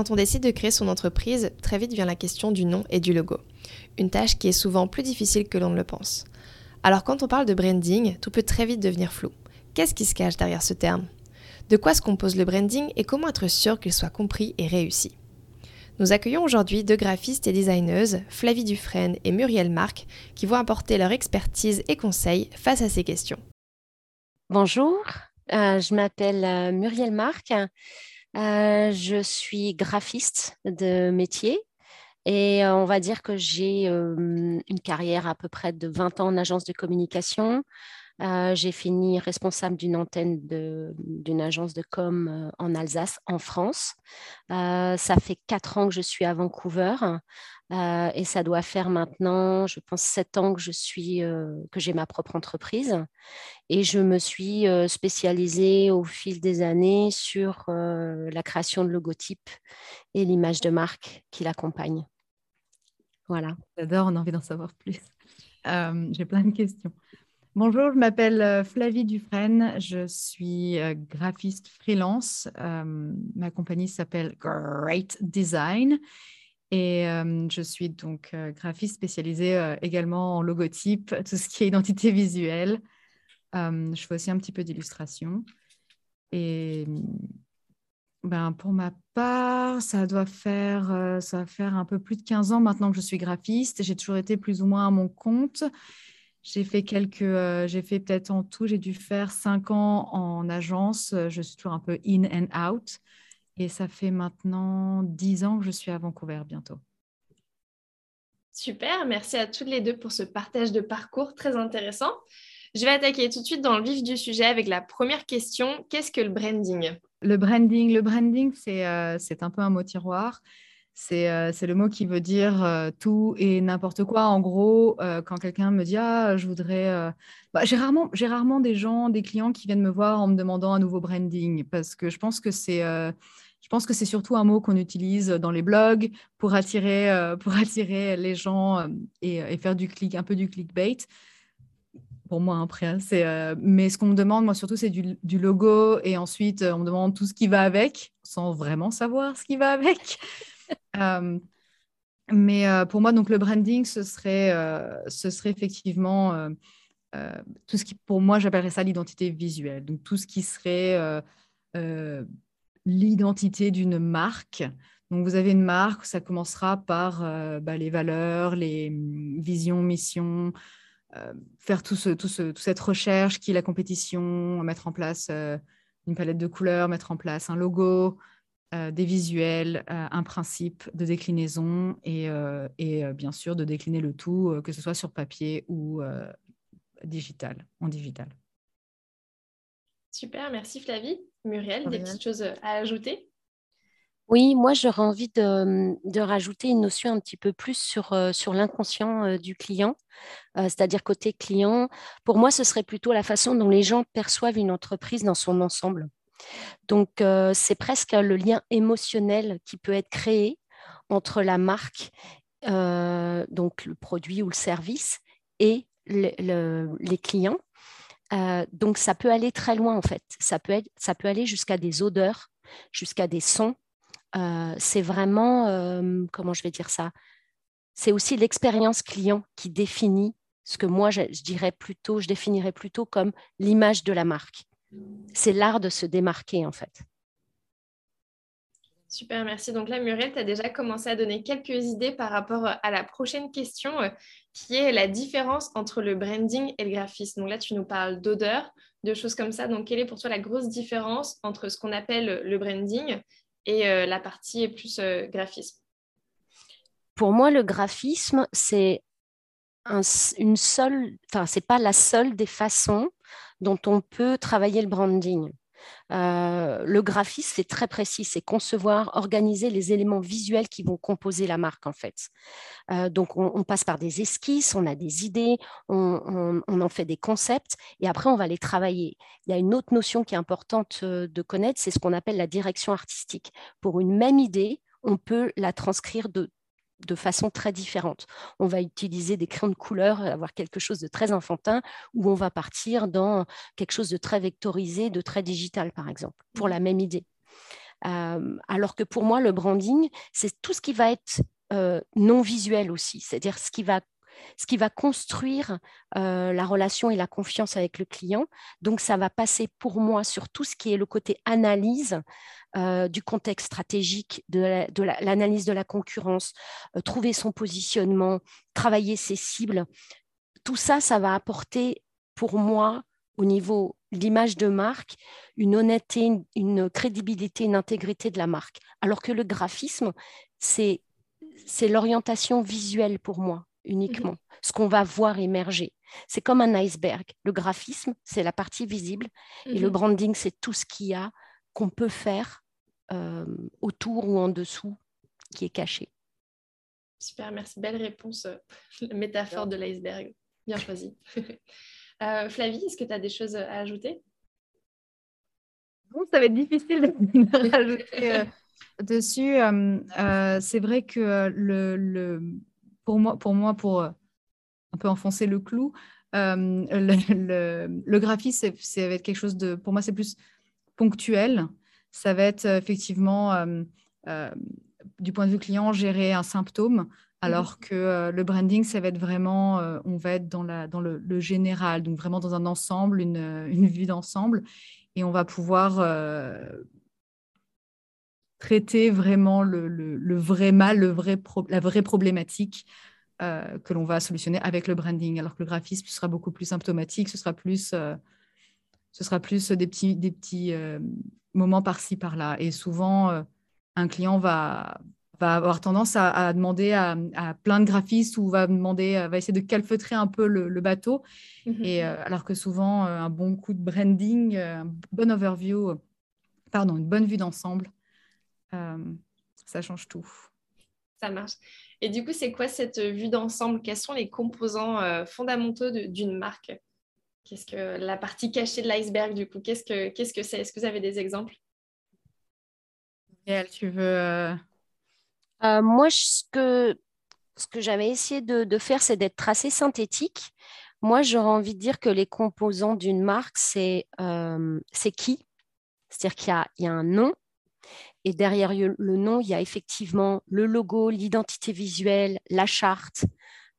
Quand on décide de créer son entreprise, très vite vient la question du nom et du logo. Une tâche qui est souvent plus difficile que l'on ne le pense. Alors quand on parle de branding, tout peut très vite devenir flou. Qu'est-ce qui se cache derrière ce terme? De quoi se compose le branding et comment être sûr qu'il soit compris et réussi? Nous accueillons aujourd'hui deux graphistes et designeuses, Flavie Dufresne et Muriel Marc, qui vont apporter leur expertise et conseils face à ces questions. Bonjour, euh, je m'appelle euh, Muriel Marc. Euh, je suis graphiste de métier et on va dire que j'ai une carrière à peu près de 20 ans en agence de communication. J'ai fini responsable d'une antenne d'une agence de com en Alsace, en France. ça fait quatre ans que je suis à Vancouver euh, et ça doit faire maintenant, je pense, sept ans que je suis, euh, que j'ai ma propre entreprise. Et je me suis euh, spécialisée au fil des années sur la création de logotypes et l'image de marque qui l'accompagne. Voilà. J'adore, on a envie d'en savoir plus. j'ai plein de questions. Bonjour, je m'appelle Flavie Dufresne, je suis graphiste freelance. ma compagnie s'appelle Great Design et je suis donc graphiste spécialisée également en logotype, tout ce qui est identité visuelle. je fais aussi un petit peu d'illustration. Et ben, pour ma part, ça doit faire, ça va faire un peu plus de 15 ans maintenant que je suis graphiste. J'ai toujours été plus ou moins à mon compte. J'ai fait quelques, j'ai fait peut-être en tout, j'ai dû faire 5 ans en agence. Je suis toujours un peu in and out. Et ça fait maintenant dix ans que je suis à Vancouver bientôt. Super, merci à toutes les deux pour ce partage de parcours très intéressant. Je vais attaquer tout de suite dans le vif du sujet avec la première question. Qu'est-ce que le branding? Le branding, le branding c'est euh, un peu un mot tiroir. C'est euh, le mot qui veut dire euh, tout et n'importe quoi. En gros, euh, quand quelqu'un me dit Ah, je voudrais. Bah, J'ai rarement, des gens, des clients qui viennent me voir en me demandant un nouveau branding parce que je pense que c'est c'est surtout un mot qu'on utilise dans les blogs pour attirer, les gens et, faire du clic, un peu du clickbait. Pour moi, après, hein, c'est. Mais ce qu'on me demande, moi surtout, c'est du, logo et ensuite on me demande tout ce qui va avec, sans vraiment savoir ce qui va avec. Mais pour moi, donc le branding, ce serait, ce serait effectivement tout ce qui, pour moi, j'appellerais ça l'identité visuelle. Donc tout ce qui serait l'identité d'une marque. Donc, vous avez une marque, ça commencera par euh, bah, les valeurs, les mm, visions, missions, euh, faire toute cette recherche qui est la compétition, mettre en place euh, une palette de couleurs, mettre en place un logo, des visuels, un principe de déclinaison et, et bien sûr de décliner le tout, que ce soit sur papier ou digital, en digital. Super, merci Flavie. Muriel, des petites choses à ajouter? Oui, moi j'aurais envie de, rajouter une notion un petit peu plus sur, euh, sur l'inconscient euh, du client, euh, c'est-à-dire côté client. Pour moi, ce serait plutôt la façon dont les gens perçoivent une entreprise dans son ensemble. Donc c'est presque le lien émotionnel qui peut être créé entre la marque, donc le produit ou le service, et les clients. Euh, donc ça peut aller très loin en fait. Ça peut, aller jusqu'à des odeurs, jusqu'à des sons. Euh, c'est vraiment, euh, comment je vais dire ça? C'est aussi l'expérience client qui définit ce que moi je, dirais plutôt, je définirais plutôt comme l'image de la marque. C'est l'art de se démarquer en fait. Super, merci. Donc là, Muriel, tu as déjà commencé à donner quelques idées par rapport à la prochaine question qui est la différence entre le branding et le graphisme. Donc là, tu nous parles d'odeur, de choses comme ça. Donc, quelle est pour toi la grosse différence entre ce qu'on appelle le branding et euh, la partie plus euh, graphisme? Pour moi, le graphisme, c'est une seule, enfin, c'est pas la seule des façons dont on peut travailler le branding. Euh, le graphisme, c'est très précis, c'est concevoir, organiser les éléments visuels qui vont composer la marque en fait. Euh, donc on, passe par des esquisses, on a des idées, on, en fait des concepts et après on va les travailler. Il y a une autre notion qui est importante euh, de connaître, c'est ce qu'on appelle la direction artistique. Pour une même idée, on peut la transcrire de de façon très différente. On va utiliser des crayons de couleur, avoir quelque chose de très enfantin, ou on va partir dans quelque chose de très vectorisé, de très digital, par exemple, pour la même idée. alors que pour moi, le branding, c'est tout ce qui va être non visuel aussi, c'est-à-dire ce qui va ce qui va construire euh, la relation et la confiance avec le client. Donc, ça va passer pour moi sur tout ce qui est le côté analyse euh, du contexte stratégique, de l'analyse de, la concurrence, euh, trouver son positionnement, travailler ses cibles. Tout ça, ça va apporter pour moi au niveau de l'image de marque, une honnêteté, une crédibilité, une intégrité de la marque. Alors que le graphisme, c'est l'orientation visuelle pour moi uniquement, ce qu'on va voir émerger. C'est comme un iceberg. Le graphisme, c'est la partie visible, et le mhm. branding, c'est tout ce qu'il y a qu'on peut faire euh, autour ou en dessous qui est caché. Super, merci. Belle réponse. La métaphore de l'iceberg. Bien choisi. Euh, Flavie, est-ce que tu as des choses à ajouter? Bon, ça va être difficile de rajouter euh, dessus. c'est vrai que le pour moi, pour, moi, pour euh, un peu enfoncer le clou, euh, le, graphisme, c'est, va être quelque chose de, pour moi, c'est plus ponctuel. Ça va être euh, effectivement, du point de vue client, gérer un symptôme, alors mhm. que le branding, ça va être vraiment, on va être dans, la, dans le, général, donc vraiment dans un ensemble, une, une vue d'ensemble, et on va pouvoir traiter vraiment le, vrai mal, le vrai la vraie problématique euh, que l'on va solutionner avec le branding, alors que le graphisme sera beaucoup plus symptomatique, ce sera plus, euh, ce sera plus des petits, des petits euh, moments par-ci, par-là. Et souvent, un client va, va avoir tendance à, demander à, plein de graphistes ou va, demander, va essayer de calfeutrer un peu le, bateau. Mm-hmm. Et, alors que souvent, un bon coup de branding, un bon overview, pardon, une bonne vue d'ensemble, ça change tout. Ça marche. Et du coup, c'est quoi cette vue d'ensemble? Quels sont les composants euh, fondamentaux d'une marque? Qu'est-ce que la partie cachée de l'iceberg du coup Qu'est-ce que qu'est-ce que c'est? Est-ce que vous avez des exemples? Gaëlle, tu veux euh, Moi, ce que ce que j'avais essayé de, de faire, c'est d'être assez synthétique. Moi, j'aurais envie de dire que les composants d'une marque, c'est c'est qui? C'est-à-dire qu'il y, y a, un nom, et derrière le nom, il y a effectivement le logo, l'identité visuelle, la charte,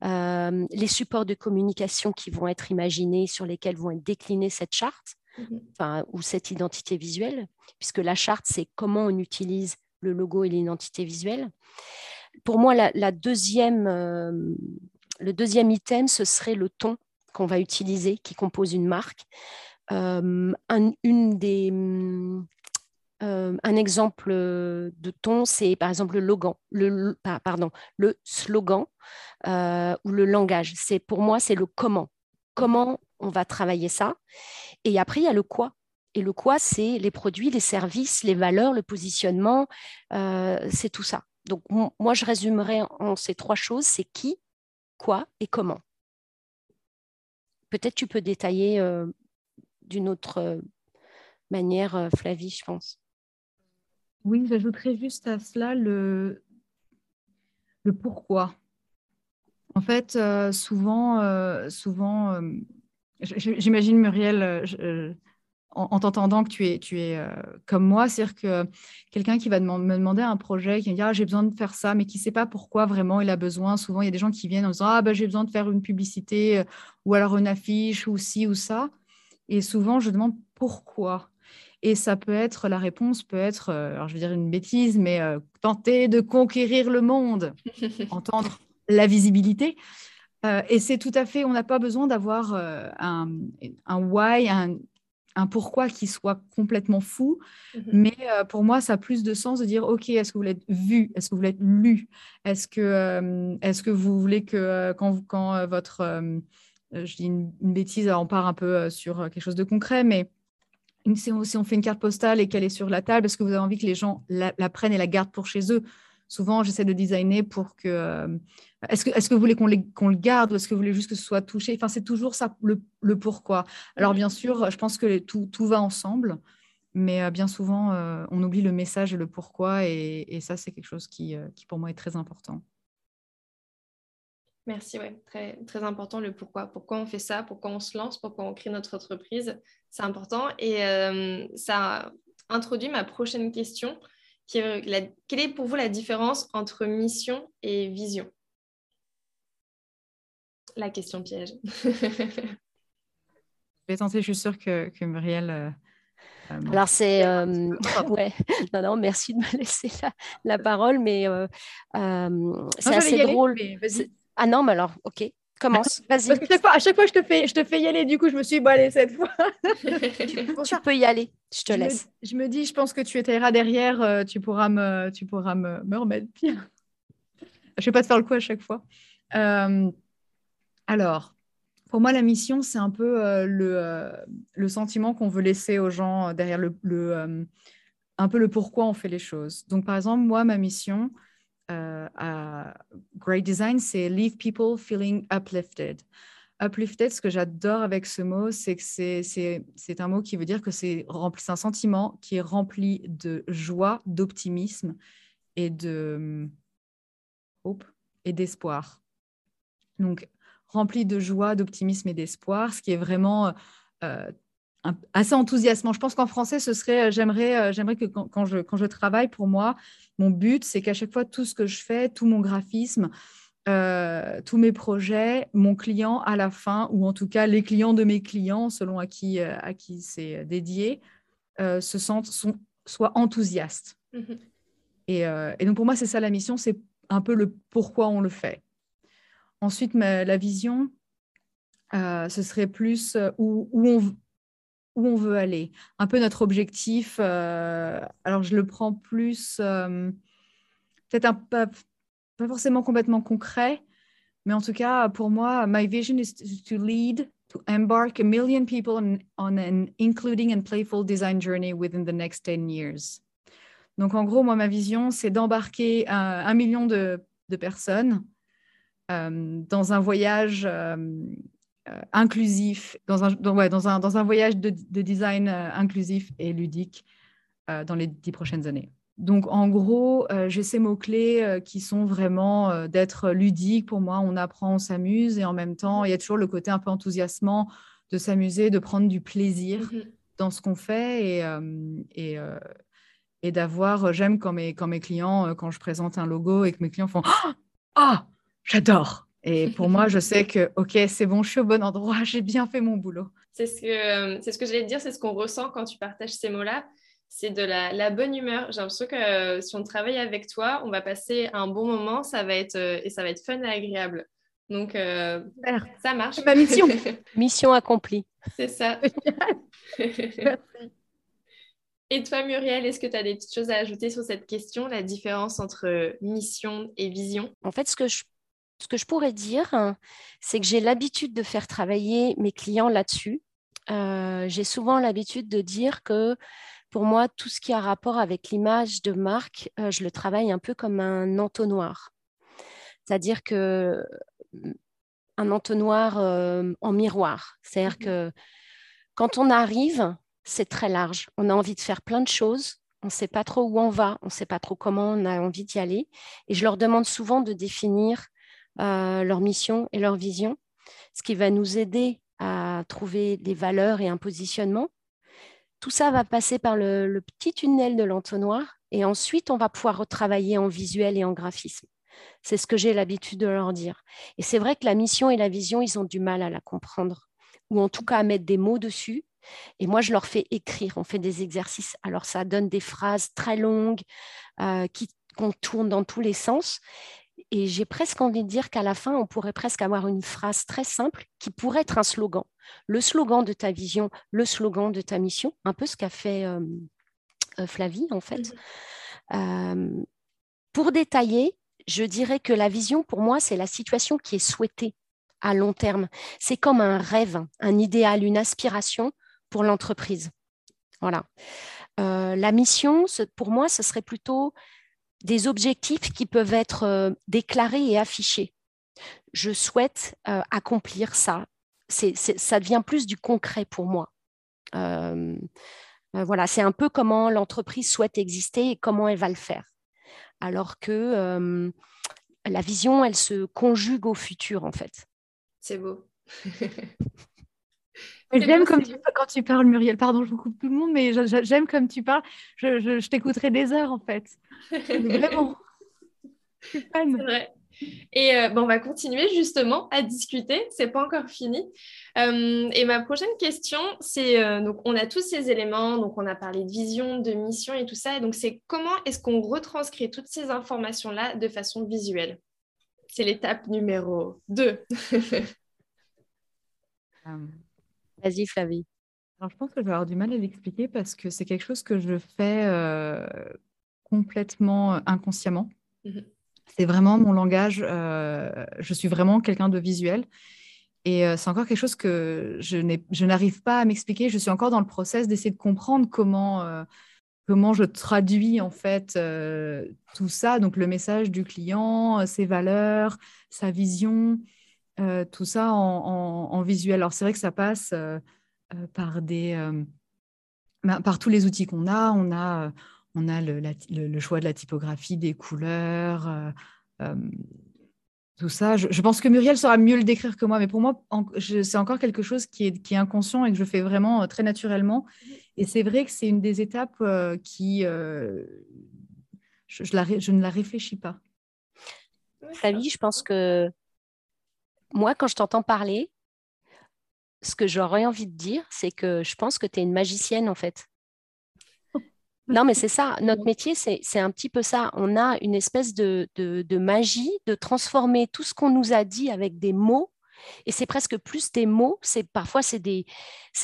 euh, les supports de communication qui vont être imaginés, sur lesquels vont être déclinés cette charte mhm. ou cette identité visuelle, puisque la charte, c'est comment on utilise le logo et l'identité visuelle. Pour moi, la, deuxième, euh, le deuxième item, ce serait le ton qu'on va utiliser, qui compose une marque. Euh, une des, euh, un exemple de ton, c'est par exemple le, logan, le, slogan euh, ou le langage. C'est pour moi, c'est le comment. Comment on va travailler ça? Et après, il y a le quoi. Et le quoi, c'est les produits, les services, les valeurs, le positionnement, euh, c'est tout ça. Donc moi, je résumerai en ces trois choses, c'est qui, quoi et comment. Peut-être tu peux détailler d'une autre manière, Flavie, je pense. Oui, j'ajouterais juste à cela le, pourquoi. En fait, euh, souvent, euh, souvent euh, j'imagine Muriel, en, t'entendant que tu es, tu comme moi, c'est-à-dire que quelqu'un qui va me demander un projet, qui va dire ah, j'ai besoin de faire ça, mais qui ne sait pas pourquoi vraiment il a besoin. Souvent, il y a des gens qui viennent en disant ah, ben, j'ai besoin de faire une publicité ou alors une affiche ou ci ou ça. Et souvent, je demande pourquoi. Et ça peut être, la réponse peut être, euh, alors je vais dire une bêtise, mais euh, tenter de conquérir le monde, entendre la visibilité. Euh, et c'est tout à fait, on n'a pas besoin d'avoir un, un, why, un, un, pourquoi qui soit complètement fou. Mm-hmm. Mais pour moi, ça a plus de sens de dire, OK, est-ce que vous voulez être vu? Est-ce que vous voulez être lu? Est-ce que, est que vous voulez que quand, quand votre... je dis une, une, bêtise, on part un peu sur quelque chose de concret, mais si on, fait une carte postale et qu'elle est sur la table, est-ce que vous avez envie que les gens la, prennent et la gardent pour chez eux? Souvent, j'essaie de designer pour que. Euh, est-ce que, est que vous voulez qu'on, le garde ou est-ce que vous voulez juste que ce soit touché? Enfin, c'est toujours ça le, pourquoi. Alors, bien sûr, je pense que tout, va ensemble, mais euh, bien souvent, euh, on oublie le message et le pourquoi, et, ça, c'est quelque chose qui, qui, pour moi, est très important. Merci, ouais, très, très important le pourquoi. Pourquoi on fait ça, pourquoi on se lance, pourquoi on crée notre entreprise, c'est important. Et euh, ça, introduit ma prochaine question, qui est quelle est pour vous la différence entre mission et vision? La question piège. je vais tenter, je suis sûre que, que Muriel... Euh, euh, Alors c'est ouais non non merci de me laisser la, parole mais c'est assez drôle. Ah non mais alors ok Commence, vas-y. Parce que chaque fois, à chaque fois, je te fais, je te fais y aller. Du coup, je me suis dit, bon, allez, cette fois. tu peux y aller, je te laisse. je me dis, je pense que tu étais derrière, euh, tu pourras me, tu pourras me, me remettre bien. je vais pas te faire le coup à chaque fois. Euh, alors, pour moi, la mission, c'est un peu euh, le, le, sentiment qu'on veut laisser aux gens derrière le, le un peu le pourquoi on fait les choses. Donc, par exemple, moi, ma mission, euh, à Great Design, c'est Leave People Feeling Uplifted. Uplifted, ce que j'adore avec ce mot, c'est que c'est un mot qui veut dire que c'est un sentiment qui est rempli de joie, d'optimisme et de hope et d'espoir. Donc, rempli de joie, d'optimisme et d'espoir, ce qui est vraiment euh, assez enthousiasmant. Je pense qu'en français, ce serait, euh, j'aimerais, euh, j'aimerais que quand, je, quand je travaille, pour moi, mon but, c'est qu'à chaque fois, tout ce que je fais, tout mon graphisme, euh, tous mes projets, mon client à la fin, ou en tout cas les clients de mes clients, selon à qui, à qui c'est dédié, se sentent, sont, soient enthousiastes. Mmh et, et, donc pour moi, c'est ça la mission, c'est un peu le pourquoi on le fait. Ensuite, la vision, ce serait plus où, où on, où on veut aller, un peu notre objectif. Euh, alors, je le prends plus, euh, peut-être un pas, pas forcément complètement concret, mais en tout cas, pour moi, my vision is to lead, to embark a million people on, an including and playful design journey within the next 10 years. Donc, en gros, moi, ma vision, c'est d'embarquer un, million de, personnes euh, dans un voyage euh, inclusif, dans un, dans, dans, un, dans un voyage de, de design euh, inclusif et ludique euh, dans les dix prochaines années. Donc, en gros, j'ai ces mots-clés qui sont vraiment d'être ludique. Pour moi, on apprend, on s'amuse et en même temps, il y a toujours le côté un peu enthousiasmant de s'amuser, de prendre du plaisir mm-hmm. dans ce qu'on fait et, et, et d'avoir, j'aime quand mes, quand mes clients, quand je présente un logo et que mes clients font Ah, j'adore et pour moi, je sais que, OK, c'est bon, je suis au bon endroit, j'ai bien fait mon boulot. C'est ce que, c'est ce que j'allais te dire, c'est ce qu'on ressent quand tu partages ces mots-là. C'est de la, bonne humeur. J'ai l'impression que euh, si on travaille avec toi, on va passer un bon moment, ça va être, euh, et ça va être fun et agréable. Donc, euh, ça marche. C'est ma mission. mission accomplie. C'est ça. Et toi, Muriel, est-ce que tu as des petites choses à ajouter sur cette question, la différence entre mission et vision? En fait, ce que je ce que je pourrais dire, c'est que j'ai l'habitude de faire travailler mes clients là-dessus. Euh, j'ai souvent l'habitude de dire que pour moi, tout ce qui a rapport avec l'image de marque, euh, je le travaille un peu comme un entonnoir. C'est-à-dire que un entonnoir euh, en miroir. C'est-à-dire mmh que quand on arrive, c'est très large. On a envie de faire plein de choses. On ne sait pas trop où on va, on ne sait pas trop comment on a envie d'y aller. Et je leur demande souvent de définir euh, leur mission et leur vision, ce qui va nous aider à trouver des valeurs et un positionnement. Tout ça va passer par le, petit tunnel de l'entonnoir et ensuite on va pouvoir retravailler en visuel et en graphisme. C'est ce que j'ai l'habitude de leur dire. Et c'est vrai que la mission et la vision, ils ont du mal à la comprendre, ou en tout cas à mettre des mots dessus. Et moi, je leur fais écrire, on fait des exercices. Alors, ça donne des phrases très longues euh, qui qu'on tourne dans tous les sens. Et j'ai presque envie de dire qu'à la fin, on pourrait presque avoir une phrase très simple qui pourrait être un slogan. Le slogan de ta vision, le slogan de ta mission, un peu ce qu'a fait euh, euh, Flavie en fait. Mmh euh, pour détailler, je dirais que la vision, pour moi, c'est la situation qui est souhaitée à long terme. C'est comme un rêve, un idéal, une aspiration pour l'entreprise. Voilà. la mission, pour moi, ce serait plutôt des objectifs qui peuvent être euh, déclarés et affichés. Je souhaite euh, accomplir ça. Ça devient plus du concret pour moi. Euh, voilà, c'est un peu comment l'entreprise souhaite exister et comment elle va le faire. Alors que la vision, elle se conjugue au futur, en fait. C'est beau. J'aime comme tu, quand tu parles, Muriel. Pardon, je vous coupe tout le monde, mais j'aime comme tu parles. Je, je, t'écouterai des heures, en fait. Vraiment. C'est vrai. Et euh, bon, on va continuer justement à discuter. C'est pas encore fini. Euh, et ma prochaine question, c'est euh, donc on a tous ces éléments. Donc on a parlé de vision, de mission et tout ça. Et donc c'est comment est-ce qu'on retranscrit toutes ces informations là de façon visuelle? C'est l'étape numéro 2. Vas-y, Flavie. Alors, je pense que je vais avoir du mal à l'expliquer parce que c'est quelque chose que je fais euh, complètement euh, inconsciemment. Mhm. C'est vraiment mon langage. Euh, je suis vraiment quelqu'un de visuel. Et c'est encore quelque chose que je n'arrive pas à m'expliquer. Je suis encore dans le process d'essayer de comprendre comment, comment je traduis en fait tout ça. Donc le message du client, ses valeurs, sa vision. Euh, tout ça en, visuel. Alors c'est vrai que ça passe euh, euh, par des ben, par tous les outils qu'on a. On a on a le, choix de la typographie, des couleurs, tout ça. Je, pense que Muriel saura mieux le décrire que moi, mais pour moi, c'est encore quelque chose qui est, qui inconscient et que je fais vraiment très naturellement. Et c'est vrai que c'est une des étapes qui, je, je, ne la réfléchis pas. Flavie, je pense que moi, quand je t'entends parler, ce que j'aurais envie de dire, c'est que je pense que tu es une magicienne, en fait. Non, mais c'est ça. Notre métier, c'est un petit peu ça. On a une espèce de, magie de transformer tout ce qu'on nous a dit avec des mots. Et c'est presque plus des mots. C'est parfois c'est des,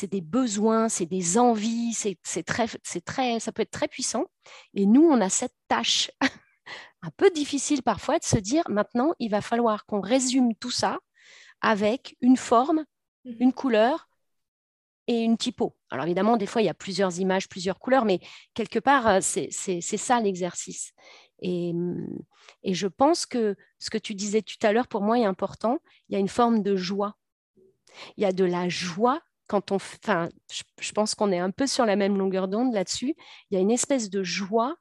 des besoins, c'est des envies. C'est très, c'est très, ça peut être très puissant. Et nous, on a cette tâche un peu difficile parfois de se dire maintenant, il va falloir qu'on résume tout ça avec une forme, mhm. une couleur et une typo. Alors évidemment, des fois, il y a plusieurs images, plusieurs couleurs, mais quelque part, euh, c'est ça l'exercice. Et, mm, et, je pense que ce que tu disais tout à l'heure, pour moi, est important. Il y a une forme de joie. Il y a de la joie quand on... Enfin, je, pense qu'on est un peu sur la même longueur d'onde là-dessus. Il y a une espèce de joie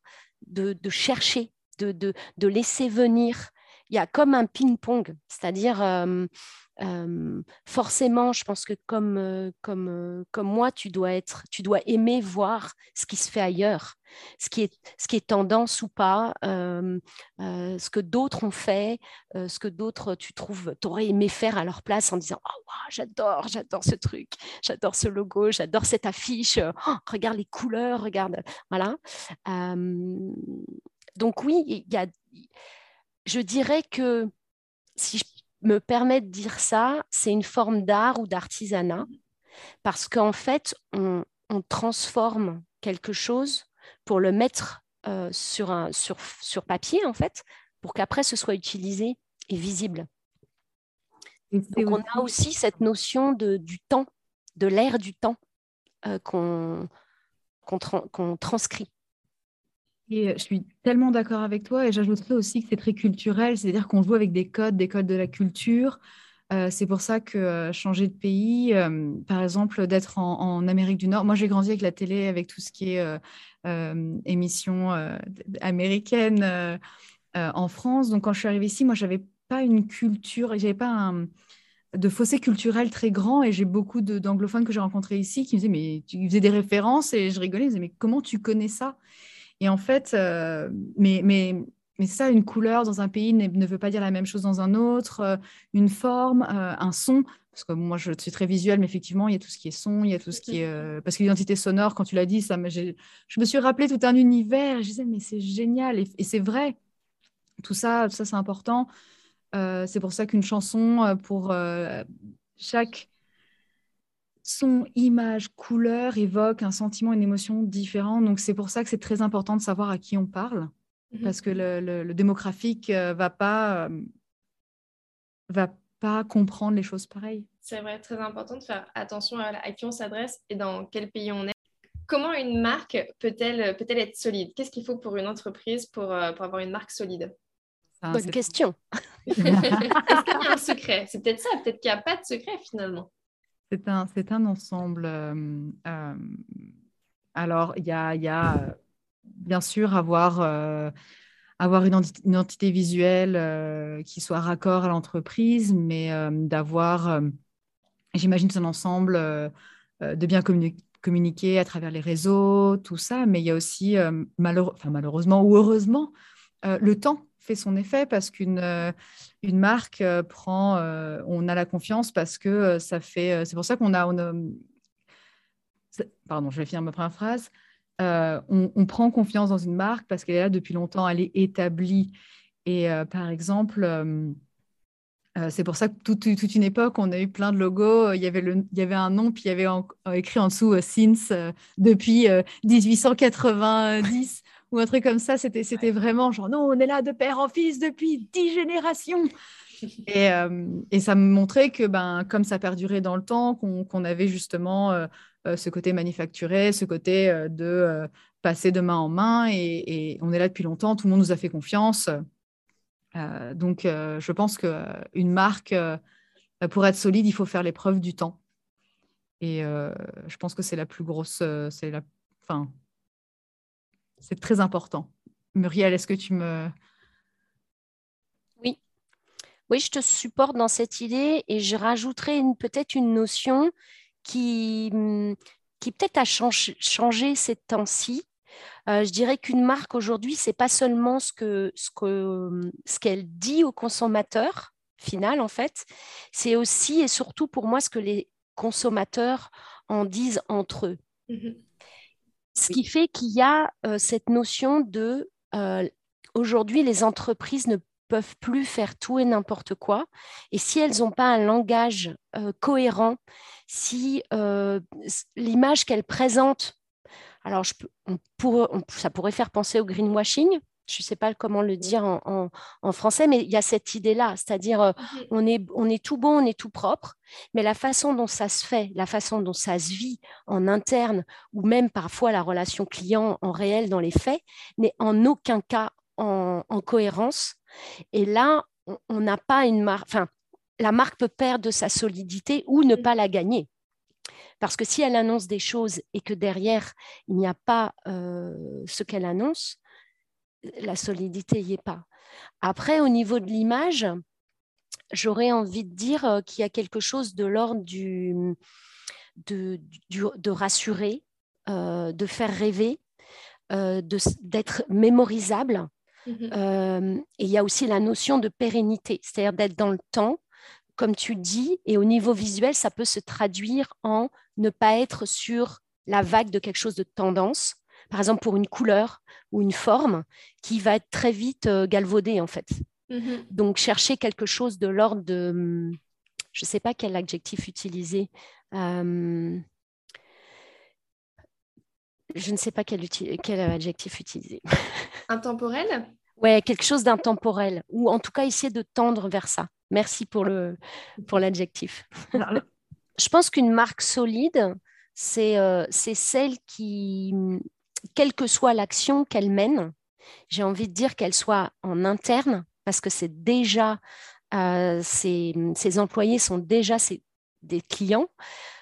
de, de chercher, de, de, de, laisser venir. Il y a comme un ping-pong, c'est-à-dire... Euh, forcément, je pense que comme, comme, comme moi, tu dois, être, tu dois aimer voir ce qui se fait ailleurs, ce qui est, ce qui est tendance ou pas, ce que d'autres ont fait, ce que d'autres, tu trouves, t'aurais aimé faire à leur place en disant oh, j'adore, j'adore ce truc, j'adore ce logo, j'adore cette affiche, oh, regarde les couleurs, regarde. Voilà. donc, oui, y a, je dirais que si je me permet de dire ça, c'est une forme d'art ou d'artisanat, parce qu'en fait, on, transforme quelque chose pour le mettre euh, sur, un, sur, sur papier, en fait, pour qu'après ce soit utilisé et visible. Donc, on a aussi cette notion de, du temps, de l'ère du temps euh, qu'on transcrit. Et je suis tellement d'accord avec toi et j'ajouterais aussi que c'est très culturel, c'est-à-dire qu'on joue avec des codes, des codes de la culture. Euh, c'est pour ça que euh, changer de pays, euh, par exemple, d'être en, Amérique du Nord, moi j'ai grandi avec la télé, avec tout ce qui est émissions américaines en France. Donc quand je suis arrivée ici, moi j'avais pas une culture, j'avais pas de fossé culturel très grand et j'ai beaucoup d'anglophones que j'ai rencontrés ici qui me disaient mais tu faisais des références et je rigolais, ils disaient mais comment tu connais ça? Et en fait, euh, mais, mais, ça, une couleur dans un pays ne, veut pas dire la même chose dans un autre, euh, une forme, euh, un son. Parce que moi, je suis très visuelle, mais effectivement, il y a tout ce qui est son, il y a tout ce qui est. Parce que l'identité sonore, quand tu l'as dit, ça, je me suis rappelé tout un univers. Et je disais, mais c'est génial. Et, c'est vrai. Tout ça, ça c'est important. c'est pour ça qu'une chanson, pour chaque son, image, couleur évoque un sentiment, une émotion différente. Donc c'est pour ça que c'est très important de savoir à qui on parle, mhm. parce que le, démographique euh, va pas euh, va pas comprendre les choses pareilles. C'est vrai, très important de faire attention à, qui on s'adresse et dans quel pays on est. Comment une marque peut-elle peut être solide? Qu'est-ce qu'il faut pour une entreprise pour, euh, pour avoir une marque solide? Bonne question. Est-ce qu'il y a un secret? C'est peut-être ça, peut-être qu'il n'y a pas de secret finalement. C'est un, c'est un ensemble. Euh, euh, alors, il y a, bien sûr avoir, euh, une, identité visuelle qui soit raccord à l'entreprise, mais d'avoir, j'imagine, un ensemble de bien communiquer à travers les réseaux, tout ça, mais il y a aussi, malheureusement ou heureusement, le temps fait son effet parce qu'une une marque prend, on a la confiance parce que ça fait, c'est pour ça qu'on a, on a, pardon, je vais finir ma première phrase, on, prend confiance dans une marque parce qu'elle est là depuis longtemps, elle est établie. Et par exemple, c'est pour ça que toute, une époque, on a eu plein de logos. Il y avait, le, il y avait un nom, puis il y avait écrit en dessous Since depuis 1890 ou un truc comme ça. C'était, c'était vraiment genre, non, on est là de père en fils depuis dix générations. et, et, ça me montrait que, ben, comme ça perdurait dans le temps, qu'on, avait justement ce côté manufacturé, ce côté de passer de main en main. Et, et, on est là depuis longtemps, tout le monde nous a fait confiance. Euh, donc, euh, je pense qu'une marque, euh, pour être solide, il faut faire l'épreuve du temps. Et je pense que c'est la plus grosse. c'est la, enfin, c'est très important. Muriel, est-ce que tu me. Oui. Oui, je te supporte dans cette idée et je rajouterai peut-être une notion qui, hmm, qui peut-être a changé ces temps-ci, euh, je dirais qu'une marque aujourd'hui, c'est pas seulement ce que ce que ce qu'elle dit au consommateur final en fait, c'est aussi et surtout pour moi ce que les consommateurs en disent entre eux. Mmh ce qui fait qu'il y a euh, cette notion de euh, aujourd'hui les entreprises ne peuvent plus faire tout et n'importe quoi. Et si elles n'ont pas un langage cohérent, si l'image qu'elles présentent alors, ça pourrait faire penser au greenwashing. Je ne sais pas comment le dire en, français, mais il y a cette idée-là, c'est-à-dire euh, on, est, on est tout bon, on est tout propre, mais la façon dont ça se fait, la façon dont ça se vit en interne, ou même parfois la relation client en réel dans les faits, n'est en aucun cas en, cohérence. Et là, on n'a pas une marque, enfin, la marque peut perdre de sa solidité ou ne pas la gagner. Parce que si elle annonce des choses et que derrière, il n'y a pas euh, ce qu'elle annonce, la solidité n'y est pas. Après, au niveau de l'image, j'aurais envie de dire euh, qu'il y a quelque chose de l'ordre du, de, de, rassurer, euh, de faire rêver, d'être mémorisable. Mmh et il y a aussi la notion de pérennité, c'est-à-dire d'être dans le temps, comme tu dis, et au niveau visuel, ça peut se traduire en ne pas être sur la vague de quelque chose de tendance, par exemple pour une couleur ou une forme qui va être très vite euh, galvaudée en fait. Mm-hmm. Donc chercher quelque chose de l'ordre de, hum, je ne sais pas quel adjectif utiliser. Euh, je ne sais pas quel, quel adjectif utiliser. Intemporel? Ouais, quelque chose d'intemporel, ou en tout cas essayer de tendre vers ça. Merci pour le pour l'adjectif. Je pense qu'une marque solide, c'est euh, c'est celle qui, quelle que soit l'action qu'elle mène, j'ai envie de dire qu'elle soit en interne, parce que c'est déjà euh, ses, employés sont déjà des clients,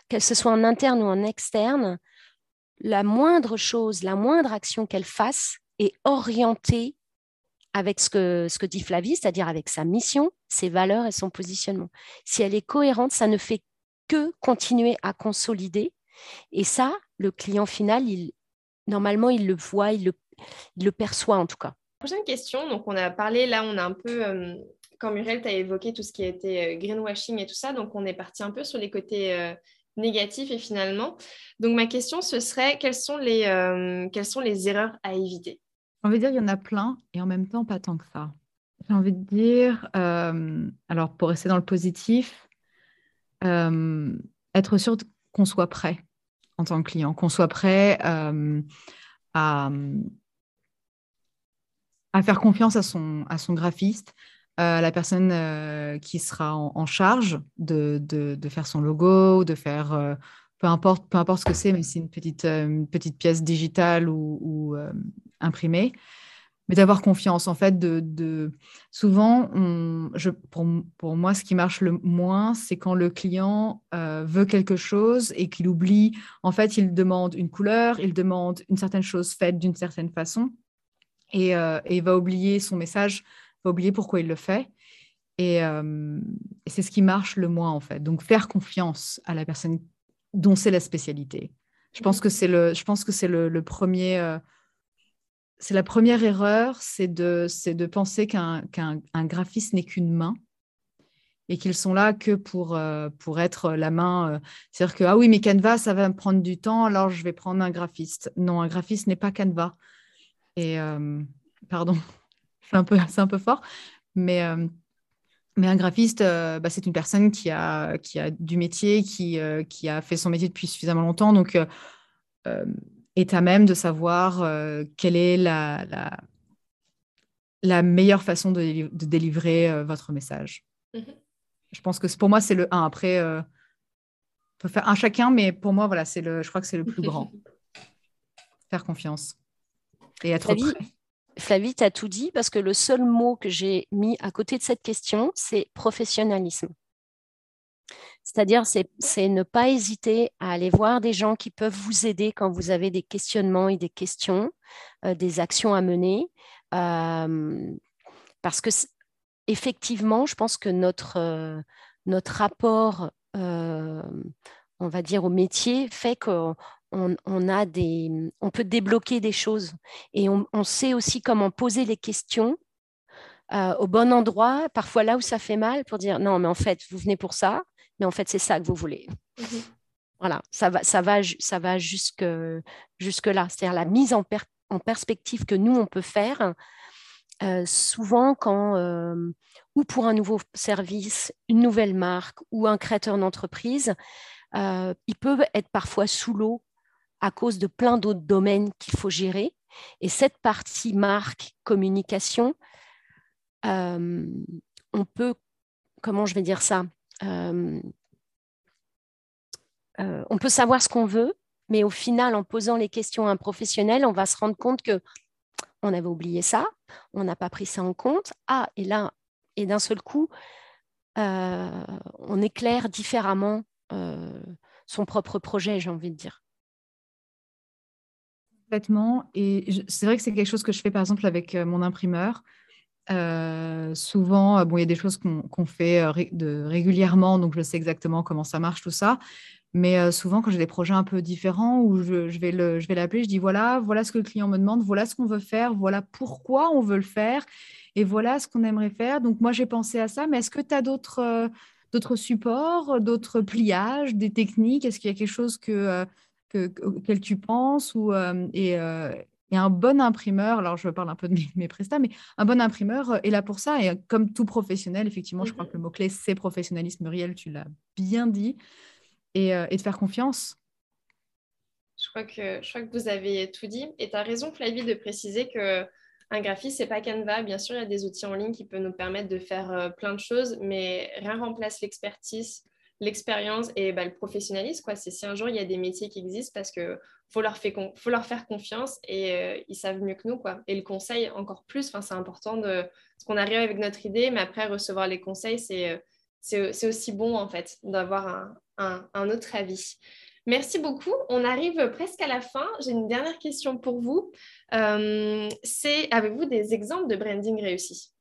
qu'elle soit en interne ou en externe, la moindre chose, la moindre action qu'elle fasse est orientée avec ce que, ce que dit Flavie, c'est-à-dire avec sa mission, ses valeurs et son positionnement. Si elle est cohérente, ça ne fait que continuer à consolider. Et ça, le client final, il, normalement, il le voit, il le, le perçoit en tout cas. Prochaine question. Donc, on a parlé, là, on a un peu, euh, quand Muriel, tu as évoqué tout ce qui a été euh, greenwashing et tout ça, donc on est parti un peu sur les côtés euh, négatifs et finalement. Donc, ma question, ce serait quelles sont les, quelles sont les erreurs à éviter? J'ai envie de dire, il y en a plein et en même temps pas tant que ça. J'ai envie de dire, euh, alors pour rester dans le positif, euh, être sûr qu'on soit prêt en tant que client, qu'on soit prêt euh, à, à, faire confiance à son, à son graphiste, à la personne qui sera en, charge de, de, de, faire son logo, de faire peu importe, peu importe ce que c'est, même si c'est une petite, euh, petite pièce digitale ou, euh, imprimée, mais d'avoir confiance. En fait, de, souvent, je, pour, pour, moi, ce qui marche le moins, c'est quand le client euh, veut quelque chose et qu'il oublie. En fait, il demande une couleur, il demande une certaine chose faite d'une certaine façon et, et, il va oublier son message, va oublier pourquoi il le fait. Et, et c'est ce qui marche le moins, en fait. Donc, faire confiance à la personne dont c'est la spécialité. Je pense que c'est le, je pense que c'est le, premier, euh, c'est la première erreur, c'est de, de penser qu'un, graphiste n'est qu'une main et qu'ils sont là que pour, euh, pour être la main. Euh, c'est-à-dire que, ah oui, mais Canva, ça va me prendre du temps, alors je vais prendre un graphiste. Non, un graphiste n'est pas Canva. Et, pardon, c'est un, peu, un peu fort, mais mais un graphiste, euh, bah, c'est une personne qui a, qui a du métier, qui, euh, qui a fait son métier depuis suffisamment longtemps, donc euh, est à même de savoir quelle est la, la, la, meilleure façon de, de délivrer votre message. Mhm. Je pense que pour moi, c'est le 1. Après, on peut faire un chacun, mais pour moi, voilà, c'est le, je crois que c'est le plus grand. Faire confiance et être prêt. Flavie, tu as tout dit parce que le seul mot que j'ai mis à côté de cette question, c'est professionnalisme. C'est-à-dire, c'est ne pas hésiter à aller voir des gens qui peuvent vous aider quand vous avez des questionnements et des questions, euh, des actions à mener. Euh, parce que, effectivement, je pense que notre, euh, rapport, on va dire, au métier fait que on, a des, on peut débloquer des choses et on, sait aussi comment poser les questions au bon endroit, parfois là où ça fait mal, pour dire non, mais en fait, vous venez pour ça, mais en fait, c'est ça que vous voulez. Mhm. Voilà, ça va, ça va, ça va jusque, jusque là. C'est-à-dire la mise en, en, perspective que nous, on peut faire. Euh, souvent, quand, euh, ou pour un nouveau service, une nouvelle marque ou un créateur d'entreprise, il peut être parfois sous l'eau à cause de plein d'autres domaines qu'il faut gérer. Et cette partie marque, communication, euh, on peut, comment je vais dire ça? euh, euh, On peut savoir ce qu'on veut, mais au final, en posant les questions à un professionnel, on va se rendre compte que on avait oublié ça, on n'a pas pris ça en compte. Ah, et là, et d'un seul coup, on éclaire différemment son propre projet, j'ai envie de dire. Complètement. Et c'est vrai que c'est quelque chose que je fais par exemple avec euh, mon imprimeur. Souvent, bon, il y a des choses qu'on fait régulièrement, donc je sais exactement comment ça marche, tout ça. Mais souvent, quand j'ai des projets un peu différents, où je, je vais l'appeler, je dis voilà, voilà ce que le client me demande, voilà ce qu'on veut faire, voilà pourquoi on veut le faire, et voilà ce qu'on aimerait faire. Donc moi, j'ai pensé à ça, mais est-ce que tu as d'autres supports, d'autres pliages, des techniques? Est-ce qu'il y a quelque chose que auquel tu penses ou, euh, et, un bon imprimeur, alors je parle un peu de mes, prestats, mais un bon imprimeur euh, est là pour ça. Et comme tout professionnel, effectivement, je crois mmh que le mot-clé, c'est professionnalisme. Muriel, tu l'as bien dit. Et, et, de faire confiance. Je crois, que, je crois que vous avez tout dit. Et tu as raison, Flavie, de préciser que un graphiste, c'est pas Canva. Bien sûr, il y a des outils en ligne qui peuvent nous permettre de faire plein de choses, mais rien remplace l'expertise l'expérience et bah, le professionnalisme. Quoi. C'est si un jour il y a des métiers qui existent parce que faut leur, faut leur faire confiance et euh, ils savent mieux que nous. Quoi. Et le conseil, encore plus, c'est important de, parce qu'on arrive avec notre idée, mais après recevoir les conseils, c'est, euh, c'est, aussi bon en fait d'avoir un, un, autre avis. Merci beaucoup. On arrive presque à la fin. J'ai une dernière question pour vous. Euh, c'est avez-vous des exemples de branding réussi?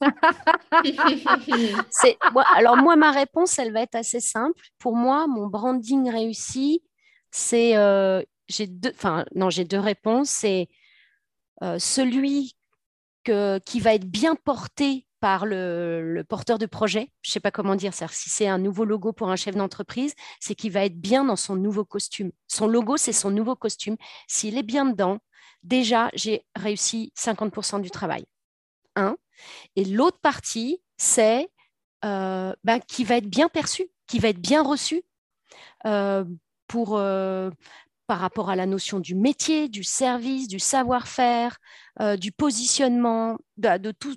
alors moi, ma réponse, elle va être assez simple. Pour moi, mon branding réussi, c'est euh, j'ai deux, enfin non, j'ai deux réponses. C'est euh, celui qui va être bien porté par le, porteur de projet. Je ne sais pas comment dire. Si c'est un nouveau logo pour un chef d'entreprise, c'est qu'il va être bien dans son nouveau costume. Son logo, c'est son nouveau costume. S'il est bien dedans, déjà, j'ai réussi 50% du travail. Un. Et l'autre partie, c'est euh, ben, qui va être bien perçu, qui va être bien reçu euh, pour, euh, par rapport à la notion du métier, du service, du savoir-faire, du positionnement, de, tout,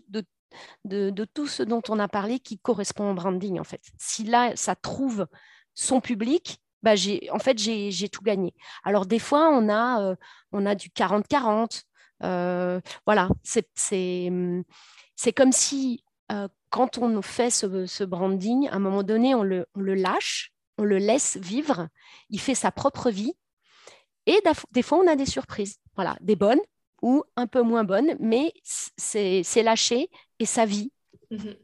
de, tout ce dont on a parlé qui correspond au branding, en fait. Si là, ça trouve son public, bah, en fait, j'ai tout gagné. Alors, des fois, on a, on a du 40-40. voilà, c'est c'est comme si euh, quand on fait ce, branding, à un moment donné, on le, lâche, on le laisse vivre, il fait sa propre vie. Et des fois, on a des surprises, voilà, des bonnes ou un peu moins bonnes, mais c'est lâché et ça vit. Mhm.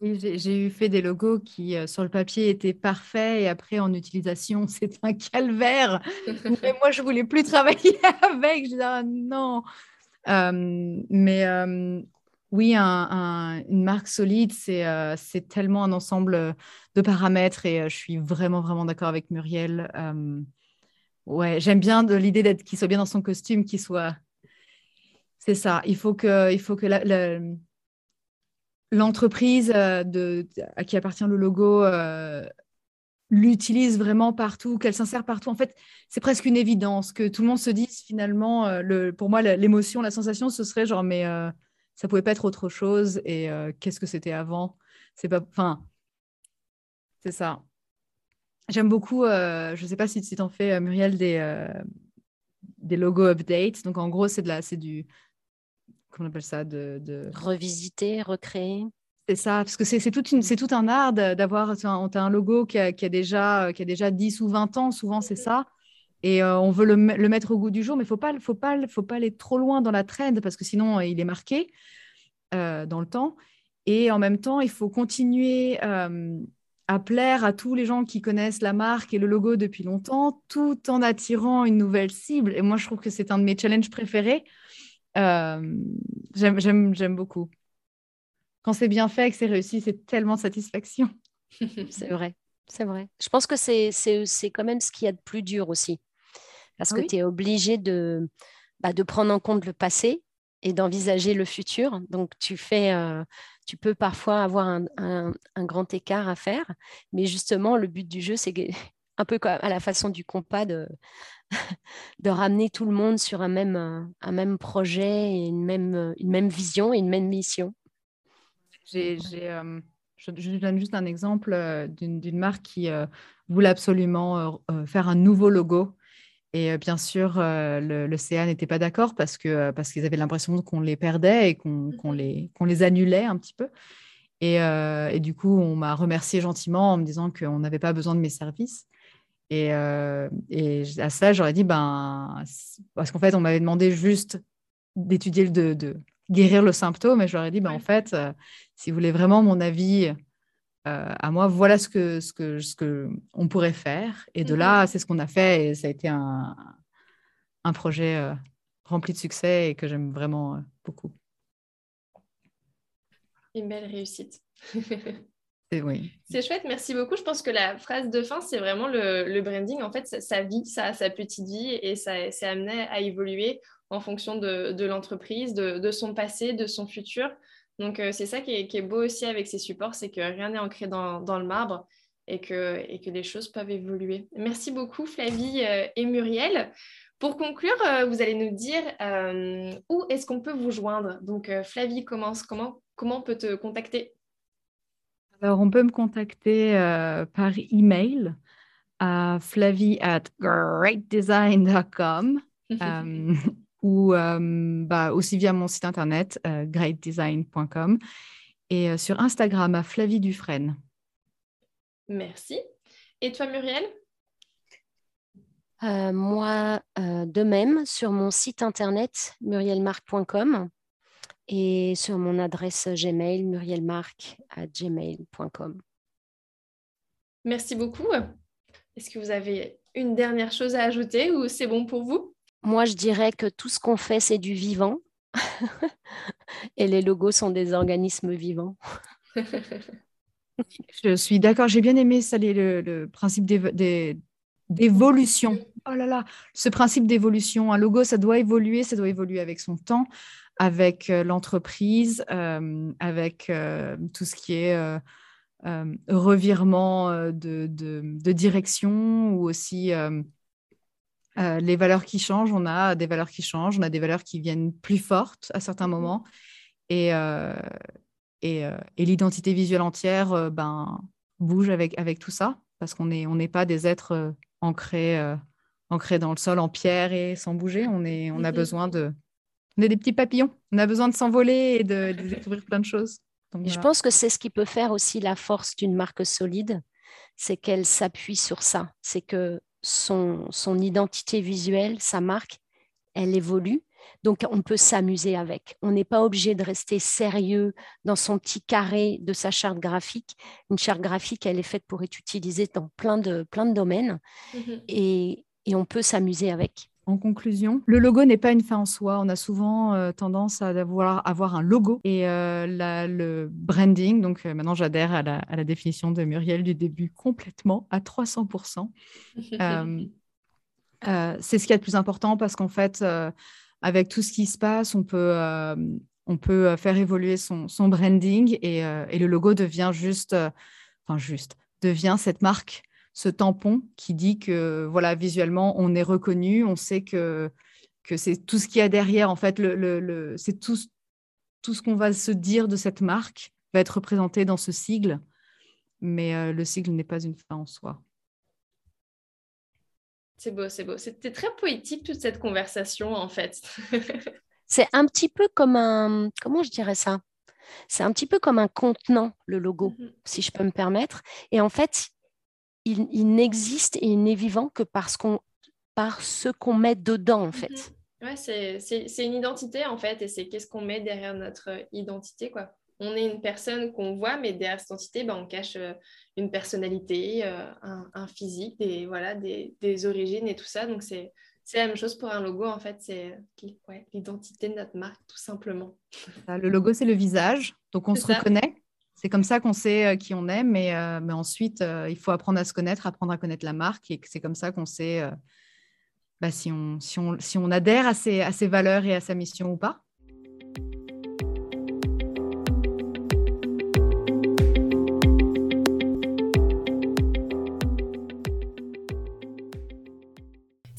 j'ai eu fait des logos qui, euh, sur le papier, étaient parfaits et après, en utilisation, c'est un calvaire. mais moi, je voulais plus travailler avec. Je disais, ah, non. Euh, mais euh, oui, une marque solide, c'est tellement un ensemble de paramètres et je suis vraiment, vraiment d'accord avec Muriel. ouais, j'aime bien l'idée d'être qu'il soit bien dans son costume, qu'il soit. C'est ça. Il faut que, que l'entreprise euh, à qui appartient le logo euh, l'utilise vraiment partout, qu'elle s'insère partout. En fait, c'est presque une évidence que tout le monde se dise finalement, euh, le, pour moi, l'émotion, la sensation, ce serait genre, mais ça pouvait pas être autre chose et qu'est-ce que c'était avant? C'est pas, enfin, c'est ça. J'aime beaucoup, je ne sais pas si tu t'en fais, Muriel, des, des logos updates. Donc, en gros, c'est de c'est du, comment on appelle ça? De, Revisiter, recréer. C'est ça, parce que c'est tout un art d'avoir un, un logo qui a, déjà, qui a déjà 10 ou 20 ans, souvent c'est ça. Et euh, on veut le, mettre au goût du jour, mais il ne faut pas, faut, pas, faut pas aller trop loin dans la trend parce que sinon il est marqué euh, dans le temps. Et en même temps, il faut continuer euh, à plaire à tous les gens qui connaissent la marque et le logo depuis longtemps, tout en attirant une nouvelle cible. Et moi, je trouve que c'est un de mes challenges préférés euh, J'aime beaucoup. Quand c'est bien fait et que c'est réussi, c'est tellement de satisfaction. c'est vrai, c'est vrai. Je pense que c'est quand même ce qu'il y a de plus dur aussi. Parce ah que tu es obligé de, bah, de prendre en compte le passé et d'envisager le futur. Donc, tu fais, euh, tu peux parfois avoir un, un, un, grand écart à faire, mais justement, le but du jeu, c'est un peu à la façon du compas de, de ramener tout le monde sur un même, un même projet, et une, même, une même vision et une même mission. J'ai, euh, je, donne juste un exemple euh, d'une, marque qui euh, voulait absolument faire un nouveau logo. Et bien sûr, le, le, CA n'était pas d'accord parce, que, parce qu'ils avaient l'impression qu'on les perdait et qu'on, qu'on les, qu'on les annulait un petit peu. Et, et, du coup, on m'a remercié gentiment en me disant qu'on n'avait pas besoin de mes services. Et, et à ça, j'aurais dit, ben, parce qu'en fait, on m'avait demandé juste d'étudier, de, de, guérir le symptôme, et j'aurais dit, ben, en fait, euh, si vous voulez vraiment mon avis euh, à moi, voilà ce que, ce, que, ce que on pourrait faire. Et de là, mhm. c'est ce qu'on a fait, et ça a été un, un projet rempli de succès et que j'aime vraiment beaucoup. Une belle réussite. oui. C'est chouette, merci beaucoup. Je pense que la phrase de fin, c'est vraiment le, branding. En fait, sa, vie, sa, sa petite vie, et ça s'est amené à évoluer en fonction de, l'entreprise, de, son passé, de son futur. Donc, euh, c'est ça qui est, beau aussi avec ces supports, c'est que rien n'est ancré dans, le marbre et que, et que les choses peuvent évoluer. Merci beaucoup, Flavie euh, et Muriel. Pour conclure, euh, vous allez nous dire où est-ce qu'on peut vous joindre? Donc, Flavie commence. Comment, comment on peut te contacter? Alors, on peut me contacter euh, par email à flavie at greatdesign.com euh, ou euh, bah, aussi via mon site internet greatdesign.com et sur Instagram à Flavie Dufresne. Merci. Et toi, Muriel? Moi, de même, sur mon site internet murielmarc.com et sur mon adresse Gmail, murielmarc@gmail.com. Merci beaucoup. Est-ce que vous avez une dernière chose à ajouter ou c'est bon pour vous? Moi, je dirais que tout ce qu'on fait, c'est du vivant. et les logos sont des organismes vivants. je suis d'accord. J'ai bien aimé ça, le, le principe d'évolution. Oh là là, ce principe d'évolution. Un logo, ça doit évoluer, ça doit évoluer avec son temps avec euh, l'entreprise, euh, avec euh, tout ce qui est revirement de, de, direction ou aussi les valeurs qui changent. On a des valeurs qui changent, on a des valeurs qui viennent plus fortes à certains mmh moments. Et, et, et l'identité visuelle entière ben, bouge avec, avec tout ça, parce qu'on n'est on n'est pas des êtres ancrés, ancrés dans le sol en pierre et sans bouger. On, est, on a mmh besoin de, on est des petits papillons. On a besoin de s'envoler et de, découvrir plein de choses. Je pense que c'est ce qui peut faire aussi la force d'une marque solide, c'est qu'elle s'appuie sur ça. C'est que son, son identité visuelle, sa marque, elle évolue. Donc, on peut s'amuser avec. On n'est pas obligé de rester sérieux dans son petit carré de sa charte graphique. Une charte graphique, elle est faite pour être utilisée dans plein de, plein de domaines mhm. et, on peut s'amuser avec. En conclusion, le logo n'est pas une fin en soi. On a souvent euh, tendance à avoir, avoir, un logo et euh, le branding. Donc euh, maintenant, j'adhère à la, définition de Muriel du début complètement à 300%. c'est ce qui est le plus important parce qu'en fait, avec tout ce qui se passe, on peut, on peut faire évoluer son, son branding et, et, le logo devient juste, enfin juste, devient cette marque, ce tampon qui dit que voilà visuellement on est reconnu, on sait que que c'est tout ce qu'il y a derrière en fait, le, le, c'est tout, tout ce qu'on va se dire de cette marque va être représenté dans ce sigle, mais le sigle n'est pas une fin en soi. C'est beau, c'est beau. C'était très poétique toute cette conversation en fait. c'est un petit peu comme un, comment je dirais ça? C'est un petit peu comme un contenant, le logo, mhm. si je peux me permettre. Et en fait, il, n'existe et il n'est vivant que parce qu'on, par ce qu'on met dedans en fait. Mhm. Ouais, c'est une identité en fait, et c'est qu'est-ce qu'on met derrière notre identité quoi on est une personne qu'on voit, mais derrière cette entité, ben, on cache euh, une personnalité, euh, un, physique, des, voilà, des, origines et tout ça. Donc, c'est la même chose pour un logo, en fait. C'est l'identité de notre marque, tout simplement. Le logo, c'est le visage. Donc, on se reconnaît. C'est comme ça qu'on sait euh, qui on est, mais, mais ensuite, il faut apprendre à se connaître, apprendre à connaître la marque. Et c'est comme ça qu'on sait bah, si, on, adhère à ses valeurs et à sa mission ou pas.